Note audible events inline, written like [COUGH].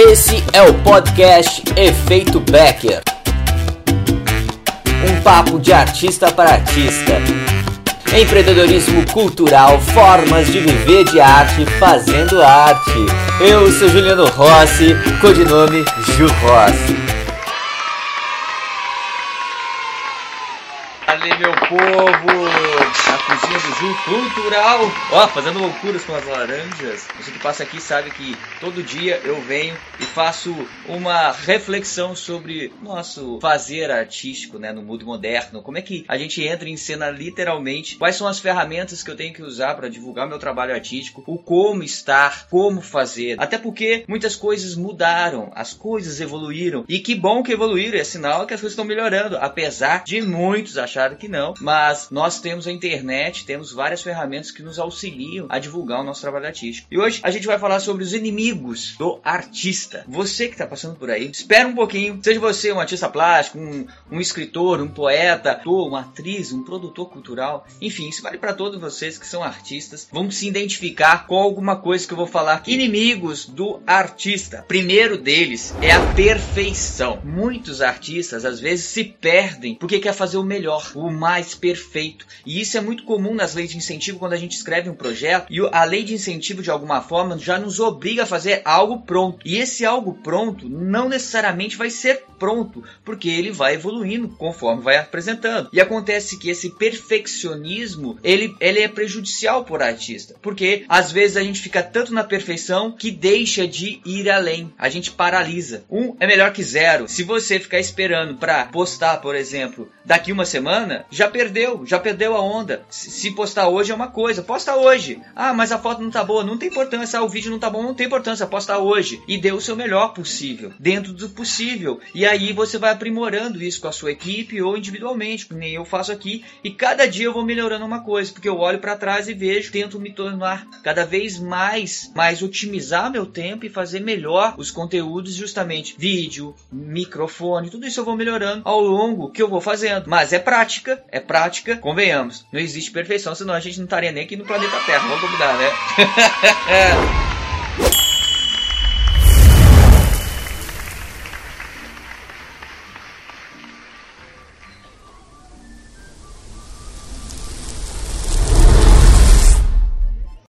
Esse é o podcast Efeito Becker. Um papo de artista para artista. Empreendedorismo cultural, formas de viver de arte fazendo arte. Eu sou Juliano Rossi, codinome Ju Rossi. Ali, meu povo! A cozinha do Ju Cultural! Ó, fazendo loucuras com as laranjas. Você que passa aqui sabe que todo dia eu venho e faço uma reflexão sobre nosso fazer artístico, né, no mundo moderno. Como é que a gente entra em cena literalmente? Quais são as ferramentas que eu tenho que usar para divulgar meu trabalho artístico? O como estar, como fazer. Até porque muitas coisas mudaram, as coisas evoluíram. E que bom que evoluíram, é sinal que as coisas estão melhorando, apesar de muitos acharem que não. Mas nós temos a internet, temos várias ferramentas que nos auxiliam a divulgar o nosso trabalho artístico. E hoje a gente vai falar sobre os inimigos do artista. Você que está passando por aí, espera um pouquinho. Seja você um artista plástico, um, um escritor, um poeta, ator, uma atriz, um produtor cultural, enfim, isso vale para todos vocês que são artistas. Vão se identificar com alguma coisa que eu vou falar. Inimigos do artista. Primeiro deles é a perfeição. Muitos artistas às vezes se perdem porque quer fazer o melhor, o mais perfeito. E isso é muito comum nas leis de incentivo quando a gente escreve um projeto e a lei de incentivo de alguma forma já nos obriga a fazer algo pronto. E esse algo pronto não necessariamente vai ser pronto, porque ele vai evoluindo conforme vai apresentando. E acontece que esse perfeccionismo, ele, ele é prejudicial o artista, porque às vezes a gente fica tanto na perfeição que deixa de ir além. A gente paralisa. Um é melhor que zero. Se você ficar esperando para postar, por exemplo, daqui uma semana, já perdeu, já perdeu a onda. Se postar hoje é uma coisa, posta hoje. Ah, mas a foto não tá boa, não tem importância, ah, o vídeo não tá bom, não tem importância, posta hoje. E dê o seu melhor possível, dentro do possível. E aí você vai aprimorando isso com a sua equipe ou individualmente, que nem eu faço aqui. E cada dia eu vou melhorando uma coisa, porque eu olho para trás e vejo, tento me tornar cada vez mais, mais otimizar meu tempo e fazer melhor os conteúdos, justamente vídeo, microfone, tudo isso eu vou melhorando ao longo que eu vou fazendo. Mas é prática, é prática, convenhamos. Não existe perfeição, senão a gente não estaria nem aqui no planeta Terra. Vamos combinar, né? [LAUGHS]